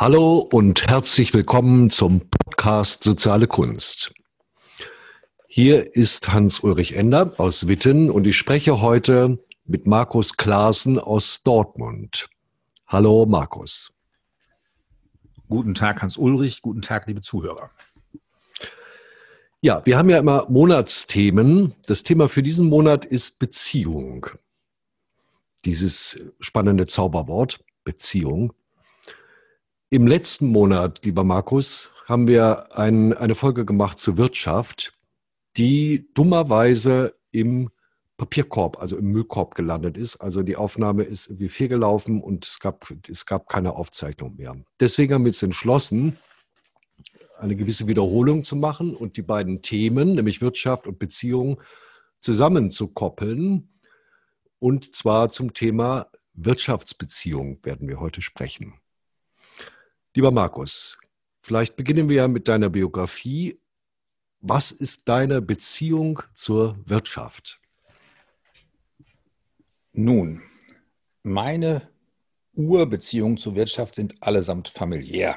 Hallo und herzlich willkommen zum Podcast Soziale Kunst. Hier ist Hans-Ulrich Ender aus Witten und ich spreche heute mit Markus Klaassen aus Dortmund. Hallo Markus. Guten Tag, Hans-Ulrich. Guten Tag, liebe Zuhörer. Ja, wir haben ja immer Monatsthemen. Das Thema für diesen Monat ist Beziehung. Dieses spannende Zauberwort, Beziehung. Im letzten Monat, lieber Markus, haben wir ein, eine Folge gemacht zur Wirtschaft, die dummerweise im Papierkorb, also im Müllkorb gelandet ist. Also die Aufnahme ist irgendwie fehlgelaufen und es gab, es gab keine Aufzeichnung mehr. Deswegen haben wir uns entschlossen, eine gewisse Wiederholung zu machen und die beiden Themen, nämlich Wirtschaft und Beziehung, zusammenzukoppeln. Und zwar zum Thema Wirtschaftsbeziehung werden wir heute sprechen. Lieber Markus, vielleicht beginnen wir ja mit deiner Biografie. Was ist deine Beziehung zur Wirtschaft? Nun, meine Urbeziehungen zur Wirtschaft sind allesamt familiär.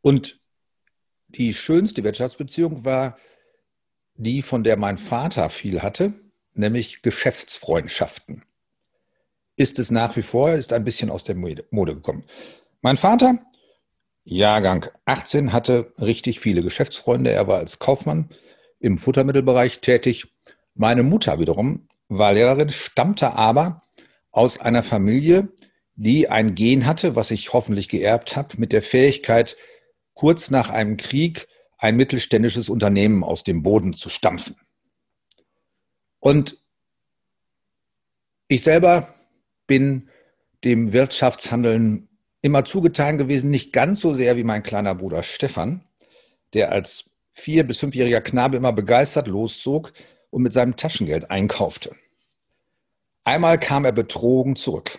Und die schönste Wirtschaftsbeziehung war die, von der mein Vater viel hatte, nämlich Geschäftsfreundschaften. Ist es nach wie vor, ist ein bisschen aus der Mode gekommen. Mein Vater, Jahrgang 18, hatte richtig viele Geschäftsfreunde. Er war als Kaufmann im Futtermittelbereich tätig. Meine Mutter wiederum war Lehrerin, stammte aber aus einer Familie, die ein Gen hatte, was ich hoffentlich geerbt habe, mit der Fähigkeit, kurz nach einem Krieg ein mittelständisches Unternehmen aus dem Boden zu stampfen. Und ich selber bin dem Wirtschaftshandeln immer zugetan gewesen, nicht ganz so sehr wie mein kleiner Bruder Stefan, der als vier- bis fünfjähriger Knabe immer begeistert loszog und mit seinem Taschengeld einkaufte. Einmal kam er betrogen zurück.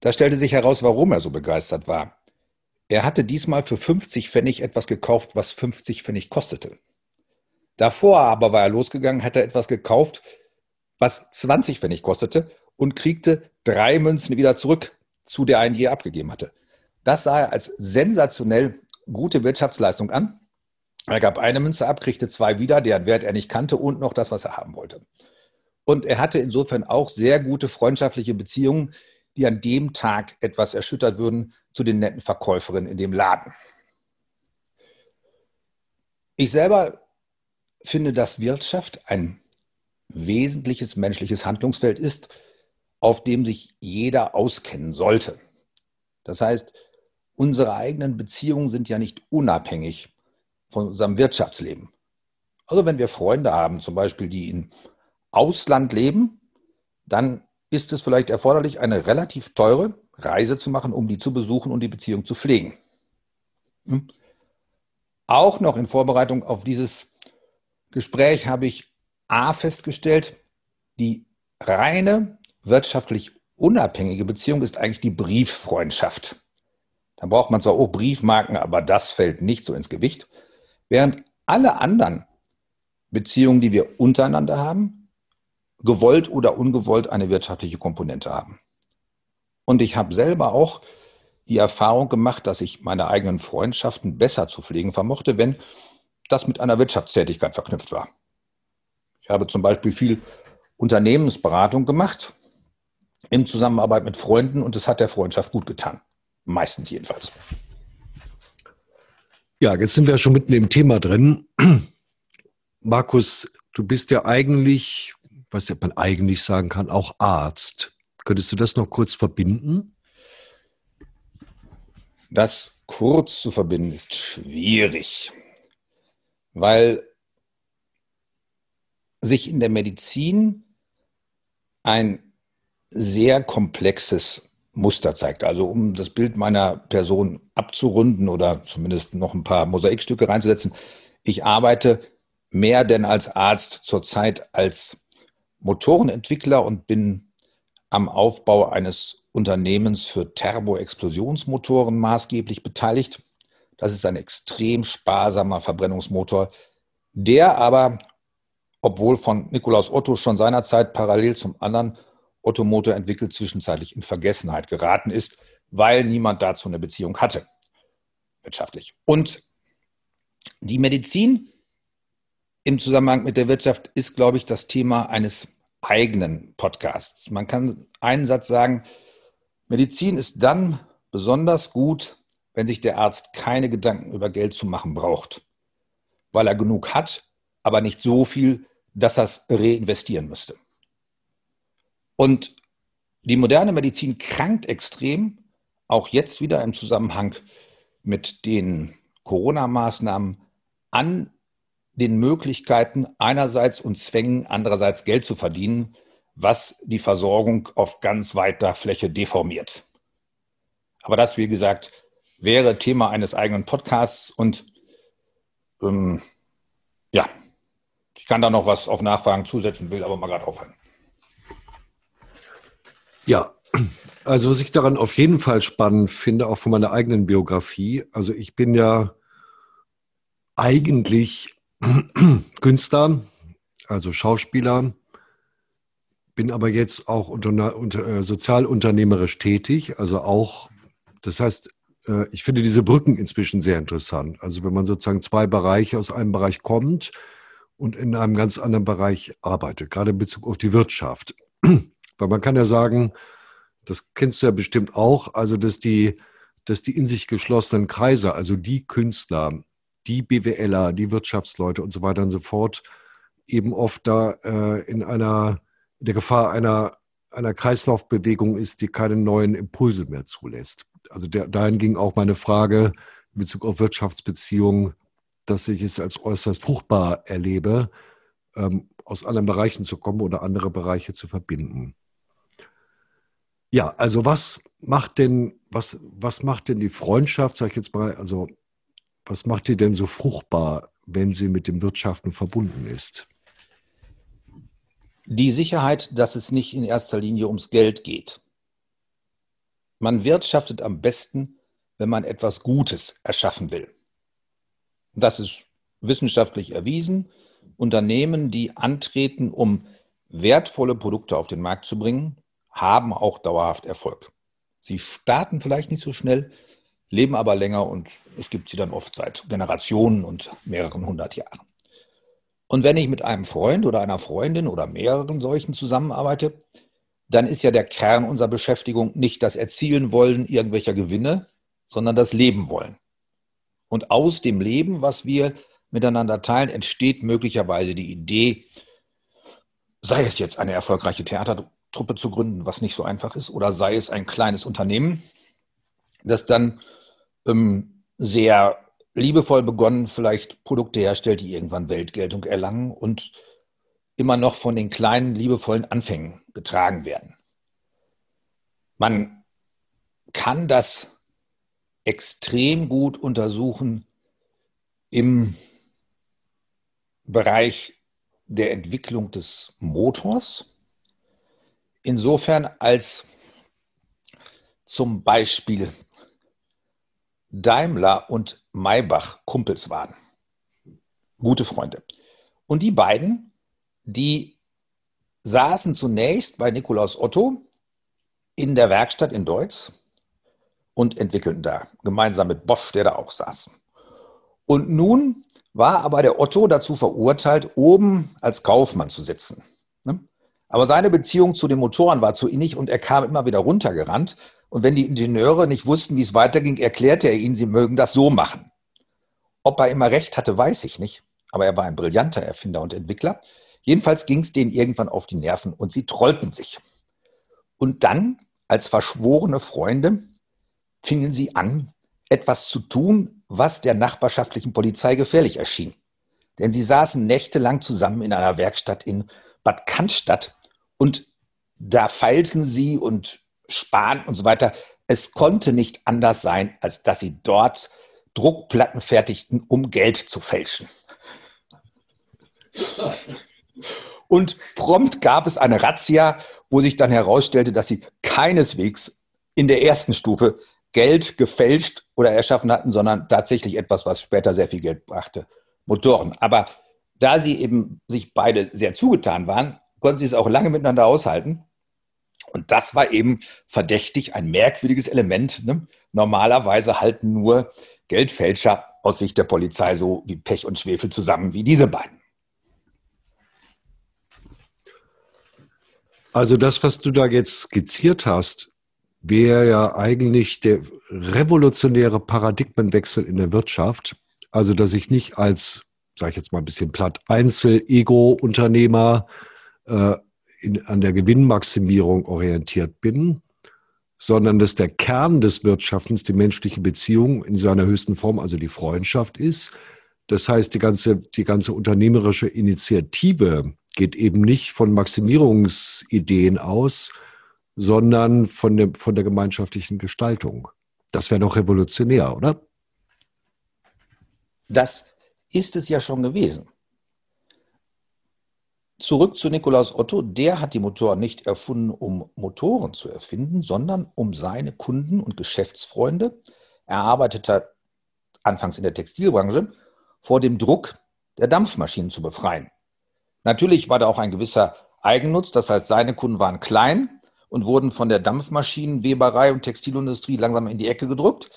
Da stellte sich heraus, warum er so begeistert war. Er hatte diesmal für 50 Pfennig etwas gekauft, was 50 Pfennig kostete. Davor aber war er losgegangen, hat er etwas gekauft, was 20 Pfennig kostete und kriegte drei Münzen wieder zurück, zu der er ihn je abgegeben hatte. Das sah er als sensationell gute Wirtschaftsleistung an. Er gab eine Münze ab, kriegte zwei wieder, deren Wert er nicht kannte und noch das, was er haben wollte. Und er hatte insofern auch sehr gute freundschaftliche Beziehungen, die an dem Tag etwas erschüttert würden zu den netten Verkäuferinnen in dem Laden. Ich selber finde, dass Wirtschaft ein wesentliches menschliches Handlungsfeld ist, auf dem sich jeder auskennen sollte. Das heißt, unsere eigenen Beziehungen sind ja nicht unabhängig von unserem Wirtschaftsleben. Also wenn wir Freunde haben, zum Beispiel, die im Ausland leben, dann ist es vielleicht erforderlich, eine relativ teure Reise zu machen, um die zu besuchen und die Beziehung zu pflegen. Hm? Auch noch in Vorbereitung auf dieses Gespräch habe ich A festgestellt, die reine wirtschaftlich unabhängige Beziehung ist eigentlich die Brieffreundschaft. Da braucht man zwar auch Briefmarken, aber das fällt nicht so ins Gewicht. Während alle anderen Beziehungen, die wir untereinander haben, gewollt oder ungewollt eine wirtschaftliche Komponente haben. Und ich habe selber auch die Erfahrung gemacht, dass ich meine eigenen Freundschaften besser zu pflegen vermochte, wenn das mit einer Wirtschaftstätigkeit verknüpft war. Ich habe zum Beispiel viel Unternehmensberatung gemacht in Zusammenarbeit mit Freunden und es hat der Freundschaft gut getan. Meistens jedenfalls. Ja, jetzt sind wir schon mitten im Thema drin. Markus, du bist ja eigentlich, was man eigentlich sagen kann, auch Arzt. Könntest du das noch kurz verbinden? Das kurz zu verbinden ist schwierig, weil sich in der Medizin ein sehr komplexes Muster zeigt. Also um das Bild meiner Person abzurunden oder zumindest noch ein paar Mosaikstücke reinzusetzen. Ich arbeite mehr denn als Arzt zurzeit als Motorenentwickler und bin am Aufbau eines Unternehmens für Turbo-Explosionsmotoren maßgeblich beteiligt. Das ist ein extrem sparsamer Verbrennungsmotor, der aber, obwohl von Nikolaus Otto schon seinerzeit parallel zum anderen Ottomotor entwickelt, zwischenzeitlich in Vergessenheit geraten ist, weil niemand dazu eine Beziehung hatte, wirtschaftlich. Und die Medizin im Zusammenhang mit der Wirtschaft ist, glaube ich, das Thema eines eigenen Podcasts. Man kann einen Satz sagen, Medizin ist dann besonders gut, wenn sich der Arzt keine Gedanken über Geld zu machen braucht, weil er genug hat, aber nicht so viel, dass er es reinvestieren müsste. Und die moderne Medizin krankt extrem, auch jetzt wieder im Zusammenhang mit den Corona-Maßnahmen, an den Möglichkeiten einerseits und Zwängen, andererseits Geld zu verdienen, was die Versorgung auf ganz weiter Fläche deformiert. Aber das, wie gesagt, wäre Thema eines eigenen Podcasts und ähm, ja, ich kann da noch was auf Nachfragen zusetzen, will aber mal gerade aufhören. Ja, also was ich daran auf jeden Fall spannend finde, auch von meiner eigenen Biografie, also ich bin ja eigentlich Künstler, also Schauspieler, bin aber jetzt auch unter, unter, äh, sozialunternehmerisch tätig, also auch, das heißt, äh, ich finde diese Brücken inzwischen sehr interessant. Also wenn man sozusagen zwei Bereiche aus einem Bereich kommt und in einem ganz anderen Bereich arbeitet, gerade in Bezug auf die Wirtschaft. Weil man kann ja sagen, das kennst du ja bestimmt auch, also dass die, dass die in sich geschlossenen Kreise, also die Künstler, die BWLer, die Wirtschaftsleute und so weiter und so fort, eben oft da äh, in einer in der Gefahr einer, einer Kreislaufbewegung ist, die keine neuen Impulse mehr zulässt. Also der, dahin ging auch meine Frage in Bezug auf Wirtschaftsbeziehungen, dass ich es als äußerst fruchtbar erlebe, ähm, aus anderen Bereichen zu kommen oder andere Bereiche zu verbinden. Ja, also was macht denn, was, was macht denn die Freundschaft, sag ich jetzt mal, also was macht die denn so fruchtbar, wenn sie mit dem Wirtschaften verbunden ist? Die Sicherheit, dass es nicht in erster Linie ums Geld geht. Man wirtschaftet am besten, wenn man etwas Gutes erschaffen will. Das ist wissenschaftlich erwiesen. Unternehmen, die antreten, um wertvolle Produkte auf den Markt zu bringen, haben auch dauerhaft Erfolg. Sie starten vielleicht nicht so schnell, leben aber länger und es gibt sie dann oft seit Generationen und mehreren hundert Jahren. Und wenn ich mit einem Freund oder einer Freundin oder mehreren solchen zusammenarbeite, dann ist ja der Kern unserer Beschäftigung nicht das Erzielen wollen irgendwelcher Gewinne, sondern das Leben wollen. Und aus dem Leben, was wir miteinander teilen, entsteht möglicherweise die Idee, sei es jetzt eine erfolgreiche Theater Truppe zu gründen, was nicht so einfach ist, oder sei es ein kleines Unternehmen, das dann ähm, sehr liebevoll begonnen vielleicht Produkte herstellt, die irgendwann Weltgeltung erlangen und immer noch von den kleinen, liebevollen Anfängen getragen werden. Man kann das extrem gut untersuchen im Bereich der Entwicklung des Motors insofern als zum Beispiel Daimler und Maybach Kumpels waren. Gute Freunde. Und die beiden, die saßen zunächst bei Nikolaus Otto in der Werkstatt in Deutz und entwickelten da, gemeinsam mit Bosch, der da auch saß. Und nun war aber der Otto dazu verurteilt, oben als Kaufmann zu sitzen. Aber seine Beziehung zu den Motoren war zu innig und er kam immer wieder runtergerannt. Und wenn die Ingenieure nicht wussten, wie es weiterging, erklärte er ihnen, sie mögen das so machen. Ob er immer recht hatte, weiß ich nicht. Aber er war ein brillanter Erfinder und Entwickler. Jedenfalls ging es denen irgendwann auf die Nerven und sie trollten sich. Und dann, als verschworene Freunde, fingen sie an, etwas zu tun, was der nachbarschaftlichen Polizei gefährlich erschien. Denn sie saßen nächtelang zusammen in einer Werkstatt in Bad Cannstatt und da feilten sie und Spahn und so weiter. Es konnte nicht anders sein, als dass sie dort Druckplatten fertigten, um Geld zu fälschen. Und prompt gab es eine Razzia, wo sich dann herausstellte, dass sie keineswegs in der ersten Stufe Geld gefälscht oder erschaffen hatten, sondern tatsächlich etwas, was später sehr viel Geld brachte, Motoren. Aber da sie eben sich beide sehr zugetan waren, konnten sie es auch lange miteinander aushalten. Und das war eben verdächtig, ein merkwürdiges Element. Ne? Normalerweise halten nur Geldfälscher aus Sicht der Polizei so wie Pech und Schwefel zusammen wie diese beiden. Also das, was du da jetzt skizziert hast, wäre ja eigentlich der revolutionäre Paradigmenwechsel in der Wirtschaft. Also dass ich nicht als, sage ich jetzt mal ein bisschen platt, Einzel-Ego-Unternehmer an der Gewinnmaximierung orientiert bin, sondern dass der Kern des Wirtschaftens die menschliche Beziehung in seiner höchsten Form, also die Freundschaft ist. Das heißt, die ganze, die ganze unternehmerische Initiative geht eben nicht von Maximierungsideen aus, sondern von, dem, von der gemeinschaftlichen Gestaltung. Das wäre doch revolutionär, oder? Das ist es ja schon gewesen. Zurück zu Nikolaus Otto. Der hat die Motoren nicht erfunden, um Motoren zu erfinden, sondern um seine Kunden und Geschäftsfreunde, er arbeitete anfangs in der Textilbranche, vor dem Druck der Dampfmaschinen zu befreien. Natürlich war da auch ein gewisser Eigennutz, das heißt, seine Kunden waren klein und wurden von der Dampfmaschinenweberei und Textilindustrie langsam in die Ecke gedrückt.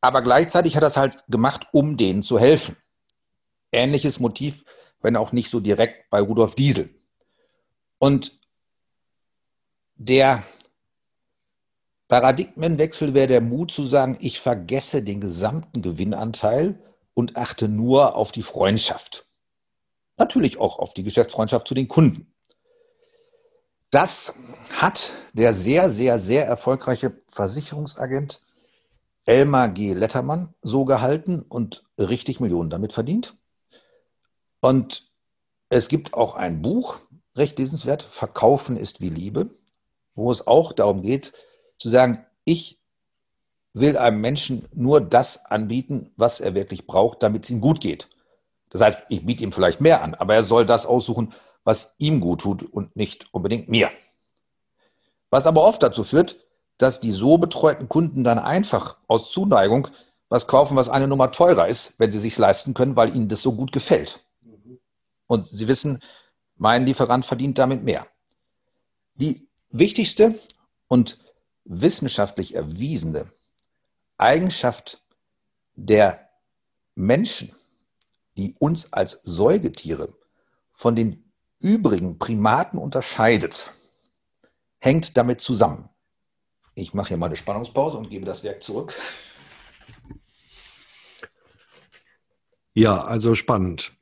Aber gleichzeitig hat er es halt gemacht, um denen zu helfen. Ähnliches Motiv, wenn auch nicht so direkt bei Rudolf Diesel. Und der Paradigmenwechsel wäre der Mut zu sagen, ich vergesse den gesamten Gewinnanteil und achte nur auf die Freundschaft. Natürlich auch auf die Geschäftsfreundschaft zu den Kunden. Das hat der sehr, sehr, sehr erfolgreiche Versicherungsagent Elmar G. Lettermann so gehalten und richtig Millionen damit verdient. Und es gibt auch ein Buch, recht lesenswert, Verkaufen ist wie Liebe, wo es auch darum geht, zu sagen, ich will einem Menschen nur das anbieten, was er wirklich braucht, damit es ihm gut geht. Das heißt, ich biete ihm vielleicht mehr an, aber er soll das aussuchen, was ihm gut tut und nicht unbedingt mir. Was aber oft dazu führt, dass die so betreuten Kunden dann einfach aus Zuneigung was kaufen, was eine Nummer teurer ist, wenn sie sich leisten können, weil ihnen das so gut gefällt. Und sie wissen, mein Lieferant verdient damit mehr. Die wichtigste und wissenschaftlich erwiesene Eigenschaft der Menschen die uns als Säugetiere von den übrigen Primaten unterscheidet, hängt damit zusammen. Ich mache hier mal eine Spannungspause und gebe das Werk zurück. Ja, also spannend.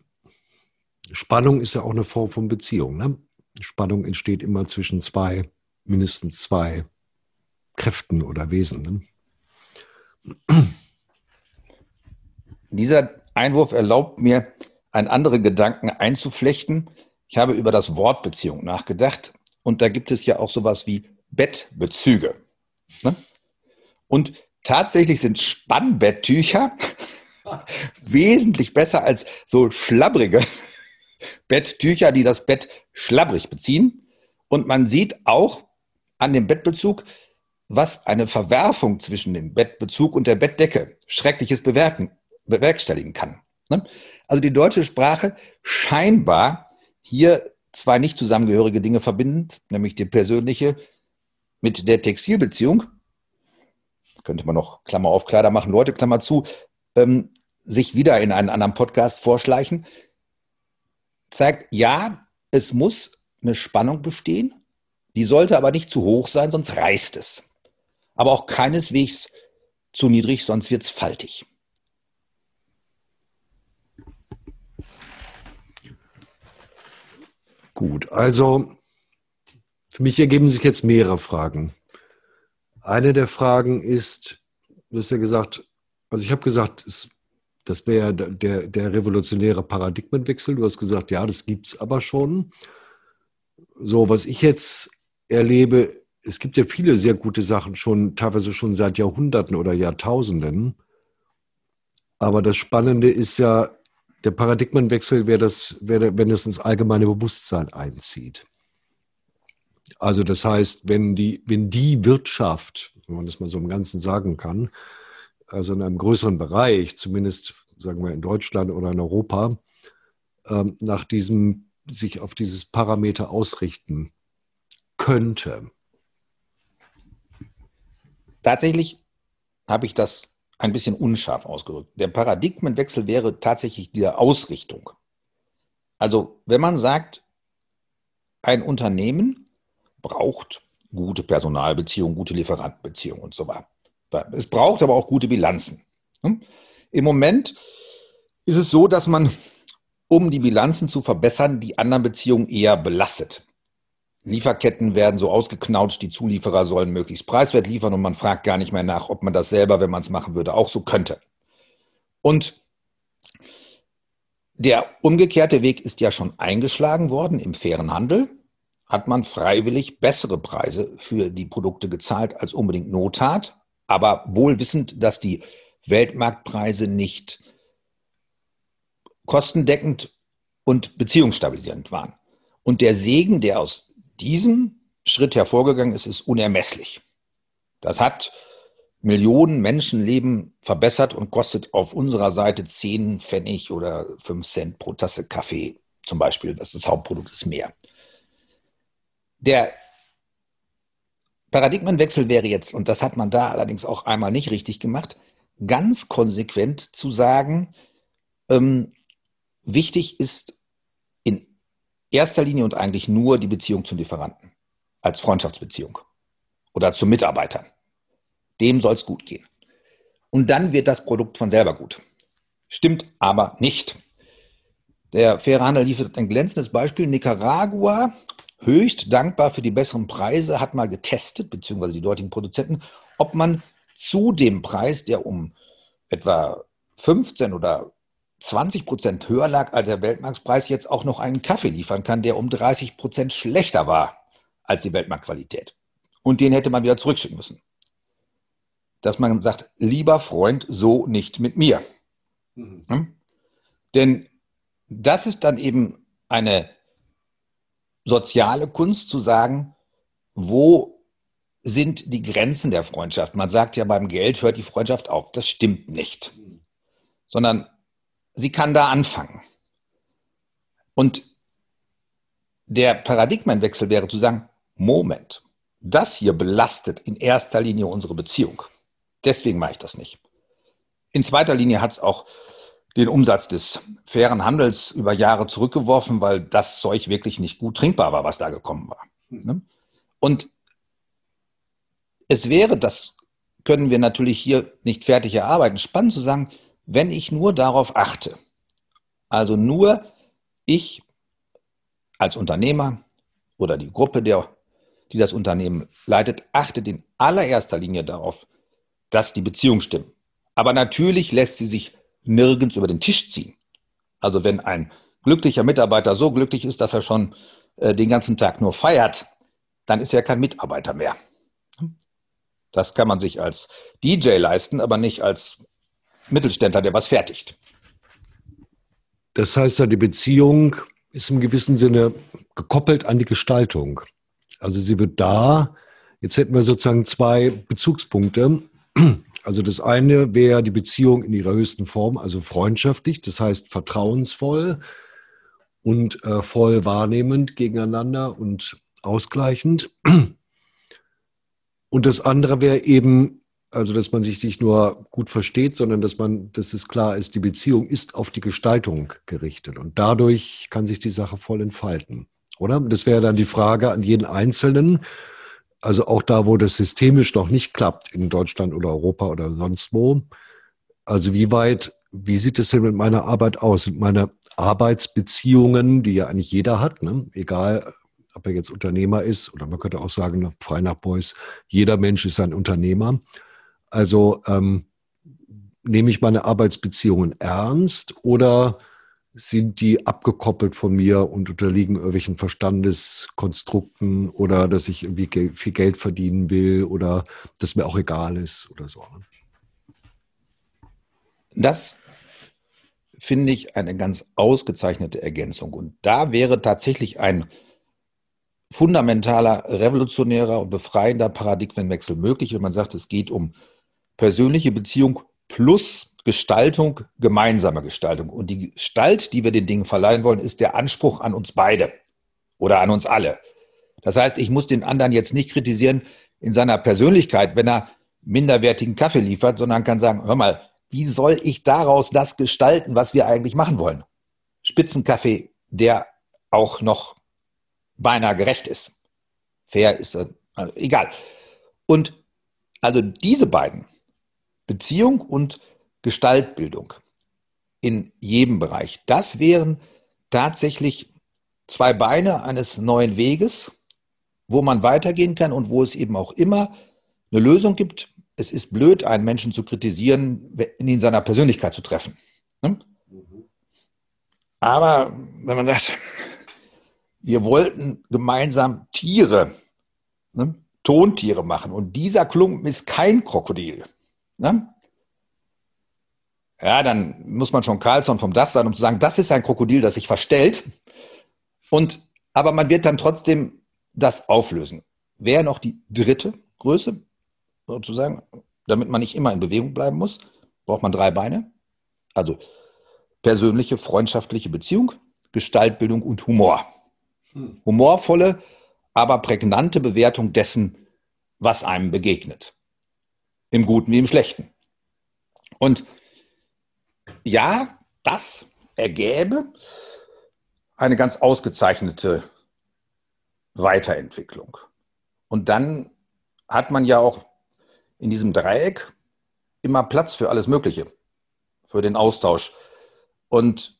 Spannung ist ja auch eine Form von Beziehung. Ne? Spannung entsteht immer zwischen zwei, mindestens zwei Kräften oder Wesen. Ne? Dieser Einwurf erlaubt mir, einen anderen Gedanken einzuflechten. Ich habe über das Wort Beziehung nachgedacht und da gibt es ja auch sowas wie Bettbezüge. Ne? Und tatsächlich sind Spannbetttücher wesentlich besser als so schlabbrige Betttücher, die das Bett schlabbrig beziehen. Und man sieht auch an dem Bettbezug, was eine Verwerfung zwischen dem Bettbezug und der Bettdecke schreckliches bewerten bewerkstelligen kann. Ne? Also die deutsche Sprache scheinbar hier zwei nicht zusammengehörige Dinge verbindend, nämlich die persönliche mit der Textilbeziehung. Könnte man noch Klammer auf Kleider machen, Leute, Klammer zu, ähm, sich wieder in einen anderen Podcast vorschleichen, zeigt, ja, es muss eine Spannung bestehen, die sollte aber nicht zu hoch sein, sonst reißt es. Aber auch keineswegs zu niedrig, sonst wird es faltig. Gut, also für mich ergeben sich jetzt mehrere Fragen. Eine der Fragen ist, du hast ja gesagt, also ich habe gesagt, das wäre der, der revolutionäre Paradigmenwechsel. Du hast gesagt, ja, das gibt es aber schon. So, was ich jetzt erlebe, es gibt ja viele sehr gute Sachen schon, teilweise schon seit Jahrhunderten oder Jahrtausenden. Aber das Spannende ist ja, der Paradigmenwechsel wäre das, wäre, wenn es ins allgemeine Bewusstsein einzieht. Also das heißt, wenn die, wenn die Wirtschaft, wenn man das mal so im Ganzen sagen kann, also in einem größeren Bereich, zumindest sagen wir in Deutschland oder in Europa, ähm, nach diesem, sich auf dieses Parameter ausrichten könnte. Tatsächlich habe ich das ein bisschen unscharf ausgedrückt. Der Paradigmenwechsel wäre tatsächlich die Ausrichtung. Also wenn man sagt, ein Unternehmen braucht gute Personalbeziehungen, gute Lieferantenbeziehungen und so weiter. Es braucht aber auch gute Bilanzen. Hm? Im Moment ist es so, dass man, um die Bilanzen zu verbessern, die anderen Beziehungen eher belastet. Lieferketten werden so ausgeknautscht, die Zulieferer sollen möglichst preiswert liefern und man fragt gar nicht mehr nach, ob man das selber, wenn man es machen würde, auch so könnte. Und der umgekehrte Weg ist ja schon eingeschlagen worden im fairen Handel. Hat man freiwillig bessere Preise für die Produkte gezahlt als unbedingt Not aber wohl wissend, dass die Weltmarktpreise nicht kostendeckend und beziehungsstabilisierend waren. Und der Segen, der aus diesem Schritt hervorgegangen ist, ist unermesslich. Das hat Millionen Menschenleben verbessert und kostet auf unserer Seite 10 Pfennig oder 5 Cent pro Tasse Kaffee zum Beispiel. Das, ist Hauptprodukt ist mehr. Der Paradigmenwechsel wäre jetzt, und das hat man da allerdings auch einmal nicht richtig gemacht, ganz konsequent zu sagen, ähm, wichtig ist erster Linie und eigentlich nur die Beziehung zum Lieferanten als Freundschaftsbeziehung oder zum Mitarbeiter. Dem soll es gut gehen. Und dann wird das Produkt von selber gut. Stimmt aber nicht. Der faire Handel liefert ein glänzendes Beispiel. Nicaragua, höchst dankbar für die besseren Preise, hat mal getestet, beziehungsweise die dortigen Produzenten, ob man zu dem Preis, der um etwa 15 oder 20 Prozent höher lag als der Weltmarktpreis, jetzt auch noch einen Kaffee liefern kann, der um 30 Prozent schlechter war als die Weltmarktqualität. Und den hätte man wieder zurückschicken müssen. Dass man sagt, lieber Freund, so nicht mit mir. Mhm. Hm? Denn das ist dann eben eine soziale Kunst zu sagen, wo sind die Grenzen der Freundschaft? Man sagt ja, beim Geld hört die Freundschaft auf. Das stimmt nicht. Sondern sie kann da anfangen. Und der Paradigmenwechsel wäre zu sagen, Moment, das hier belastet in erster Linie unsere Beziehung. Deswegen mache ich das nicht. In zweiter Linie hat es auch den Umsatz des fairen Handels über Jahre zurückgeworfen, weil das Zeug wirklich nicht gut trinkbar war, was da gekommen war. Ne? Und es wäre, das können wir natürlich hier nicht fertig erarbeiten, spannend zu sagen, wenn ich nur darauf achte, also nur ich als Unternehmer oder die Gruppe, der, die das Unternehmen leitet, achtet in allererster Linie darauf, dass die Beziehungen stimmen. Aber natürlich lässt sie sich nirgends über den Tisch ziehen. Also wenn ein glücklicher Mitarbeiter so glücklich ist, dass er schon äh, den ganzen Tag nur feiert, dann ist er kein Mitarbeiter mehr. Das kann man sich als DJ leisten, aber nicht als Mittelständler, der was fertigt. Das heißt ja, die Beziehung ist im gewissen Sinne gekoppelt an die Gestaltung. Also sie wird da, jetzt hätten wir sozusagen zwei Bezugspunkte. Also das eine wäre die Beziehung in ihrer höchsten Form, also freundschaftlich, das heißt vertrauensvoll und äh, voll wahrnehmend gegeneinander und ausgleichend. Und das andere wäre eben also, dass man sich nicht nur gut versteht, sondern dass man, dass es klar ist, die Beziehung ist auf die Gestaltung gerichtet. Und dadurch kann sich die Sache voll entfalten. Oder? Das wäre dann die Frage an jeden Einzelnen. Also auch da, wo das systemisch noch nicht klappt, in Deutschland oder Europa oder sonst wo. Also wie weit, wie sieht es denn mit meiner Arbeit aus? Sind meine Arbeitsbeziehungen, die ja eigentlich jeder hat, ne? egal ob er jetzt Unternehmer ist oder man könnte auch sagen, frei nach Beuys, jeder Mensch ist ein Unternehmer. Also ähm, nehme ich meine Arbeitsbeziehungen ernst oder sind die abgekoppelt von mir und unterliegen irgendwelchen Verstandeskonstrukten oder dass ich irgendwie viel Geld verdienen will oder dass mir auch egal ist oder so. ne? Das finde ich eine ganz ausgezeichnete Ergänzung. Und da wäre tatsächlich ein fundamentaler, revolutionärer und befreiender Paradigmenwechsel möglich, wenn man sagt, es geht um persönliche Beziehung plus Gestaltung, gemeinsame Gestaltung. Und die Gestalt, die wir den Dingen verleihen wollen, ist der Anspruch an uns beide oder an uns alle. Das heißt, ich muss den anderen jetzt nicht kritisieren in seiner Persönlichkeit, wenn er minderwertigen Kaffee liefert, sondern kann sagen, hör mal, wie soll ich daraus das gestalten, was wir eigentlich machen wollen? Spitzenkaffee, der auch noch beinahe gerecht ist. Fair ist also egal. Und also diese beiden, Beziehung und Gestaltbildung in jedem Bereich, das wären tatsächlich zwei Beine eines neuen Weges, wo man weitergehen kann und wo es eben auch immer eine Lösung gibt. Es ist blöd, einen Menschen zu kritisieren, ihn in seiner Persönlichkeit zu treffen. Ne? Aber wenn man sagt, wir wollten gemeinsam Tiere, ne, Tontiere machen und dieser Klumpen ist kein Krokodil, ne? Ja, dann muss man schon Carlson vom Dach sein, um zu sagen, das ist ein Krokodil, das sich verstellt. Und, aber man wird dann trotzdem das auflösen. Wäre noch die dritte Größe, sozusagen, damit man nicht immer in Bewegung bleiben muss, braucht man drei Beine. Also persönliche, freundschaftliche Beziehung, Gestaltbildung und Humor. Hm. Humorvolle, aber prägnante Bewertung dessen, was einem begegnet. Im Guten wie im Schlechten. Und ja, das ergäbe eine ganz ausgezeichnete Weiterentwicklung. Und dann hat man ja auch in diesem Dreieck immer Platz für alles Mögliche, für den Austausch. Und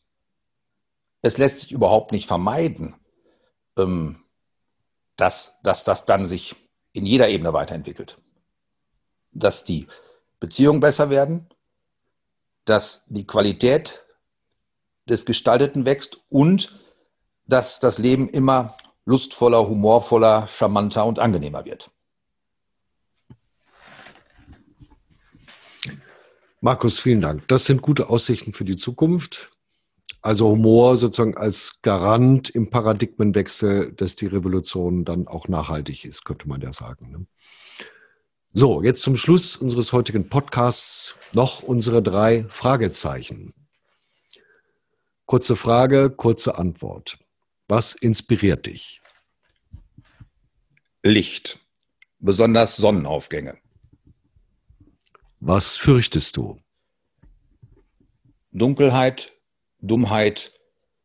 es lässt sich überhaupt nicht vermeiden, ähm, dass, dass das dann sich in jeder Ebene weiterentwickelt. Dass die Beziehungen besser werden, dass die Qualität des Gestalteten wächst und dass das Leben immer lustvoller, humorvoller, charmanter und angenehmer wird. Markus, vielen Dank. Das sind gute Aussichten für die Zukunft. Also Humor sozusagen als Garant im Paradigmenwechsel, dass die Revolution dann auch nachhaltig ist, könnte man ja sagen. Ne? So, jetzt zum Schluss unseres heutigen Podcasts noch unsere drei Fragezeichen. Kurze Frage, kurze Antwort. Was inspiriert dich? Licht, besonders Sonnenaufgänge. Was fürchtest du? Dunkelheit, Dummheit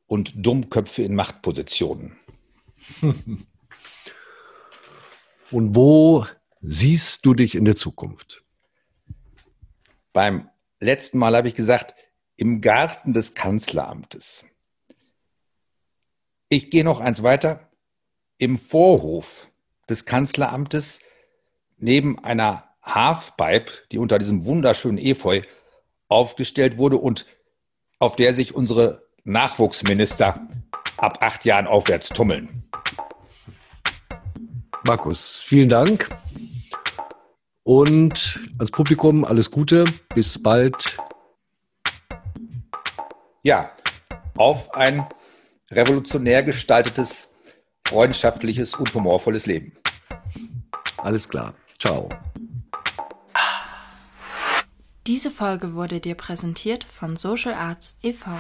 und Dummköpfe in Machtpositionen. Und wo siehst du dich in der Zukunft? Beim letzten Mal habe ich gesagt, im Garten des Kanzleramtes. Ich gehe noch eins weiter. Im Vorhof des Kanzleramtes neben einer Halfpipe, die unter diesem wunderschönen Efeu aufgestellt wurde und auf der sich unsere Nachwuchsminister ab acht Jahren aufwärts tummeln. Markus, vielen Dank. Und als Publikum alles Gute. Bis bald. Ja, auf ein revolutionär gestaltetes, freundschaftliches und humorvolles Leben. Alles klar. Ciao. Diese Folge wurde dir präsentiert von Social Arts e.V.